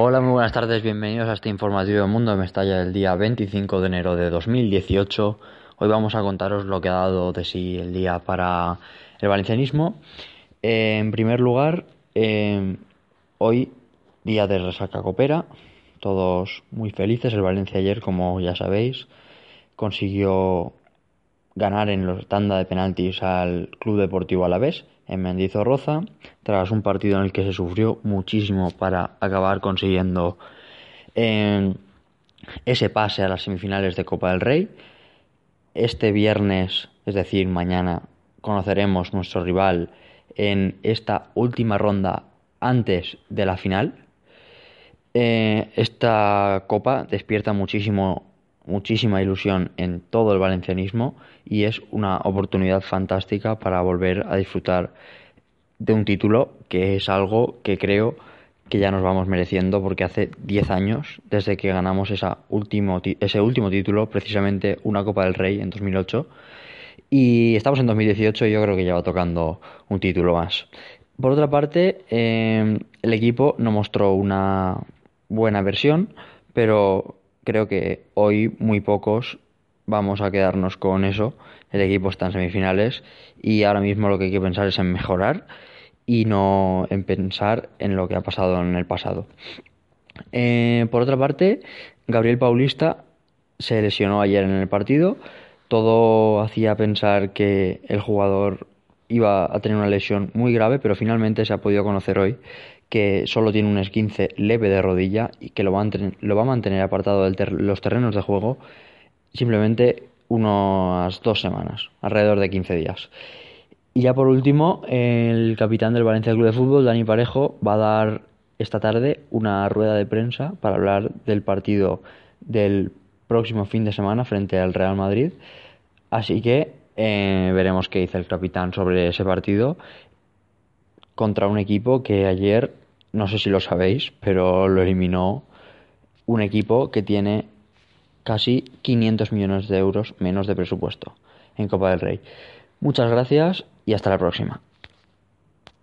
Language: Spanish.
Hola, muy buenas tardes, bienvenidos a este informativo de Mundo de Mestalla del día 25 de enero de 2018. Hoy vamos a contaros lo que ha dado de sí el día para el valencianismo. Eh, en primer lugar, eh, hoy día de resaca copera, todos muy felices. El Valencia ayer, como ya sabéis, consiguió ganar en los tanda de penaltis al Club Deportivo Alavés en Mendizorroza, tras un partido en el que se sufrió muchísimo para acabar consiguiendo eh, ese pase a las semifinales de Copa del Rey. Este viernes, es decir, mañana, conoceremos nuestro rival en esta última ronda antes de la final. Eh, esta copa despierta muchísimo muchísima ilusión en todo el valencianismo y es una oportunidad fantástica para volver a disfrutar de un título que es algo que creo que ya nos vamos mereciendo porque hace 10 años desde que ganamos último, ese último título, precisamente una Copa del Rey en 2008 y estamos en 2018 y yo creo que ya va tocando un título más. Por otra parte, eh, el equipo no mostró una buena versión, pero creo que hoy muy pocos vamos a quedarnos con eso. El equipo está en semifinales y ahora mismo lo que hay que pensar es en mejorar y no en pensar en lo que ha pasado en el pasado. Eh, por otra parte, Gabriel Paulista se lesionó ayer en el partido. Todo hacía pensar que el jugador iba a tener una lesión muy grave, pero finalmente se ha podido conocer hoy que solo tiene un esquince leve de rodilla y que lo va a, lo va a mantener apartado de los terrenos de juego simplemente unas dos semanas, alrededor de 15 días. Y ya por último, el capitán del Valencia Club de Fútbol, Dani Parejo, va a dar esta tarde una rueda de prensa para hablar del partido del próximo fin de semana frente al Real Madrid. Así que eh, veremos qué dice el capitán sobre ese partido contra un equipo que ayer, no sé si lo sabéis, pero lo eliminó un equipo que tiene casi 500 millones de euros menos de presupuesto en Copa del Rey. Muchas gracias y hasta la próxima.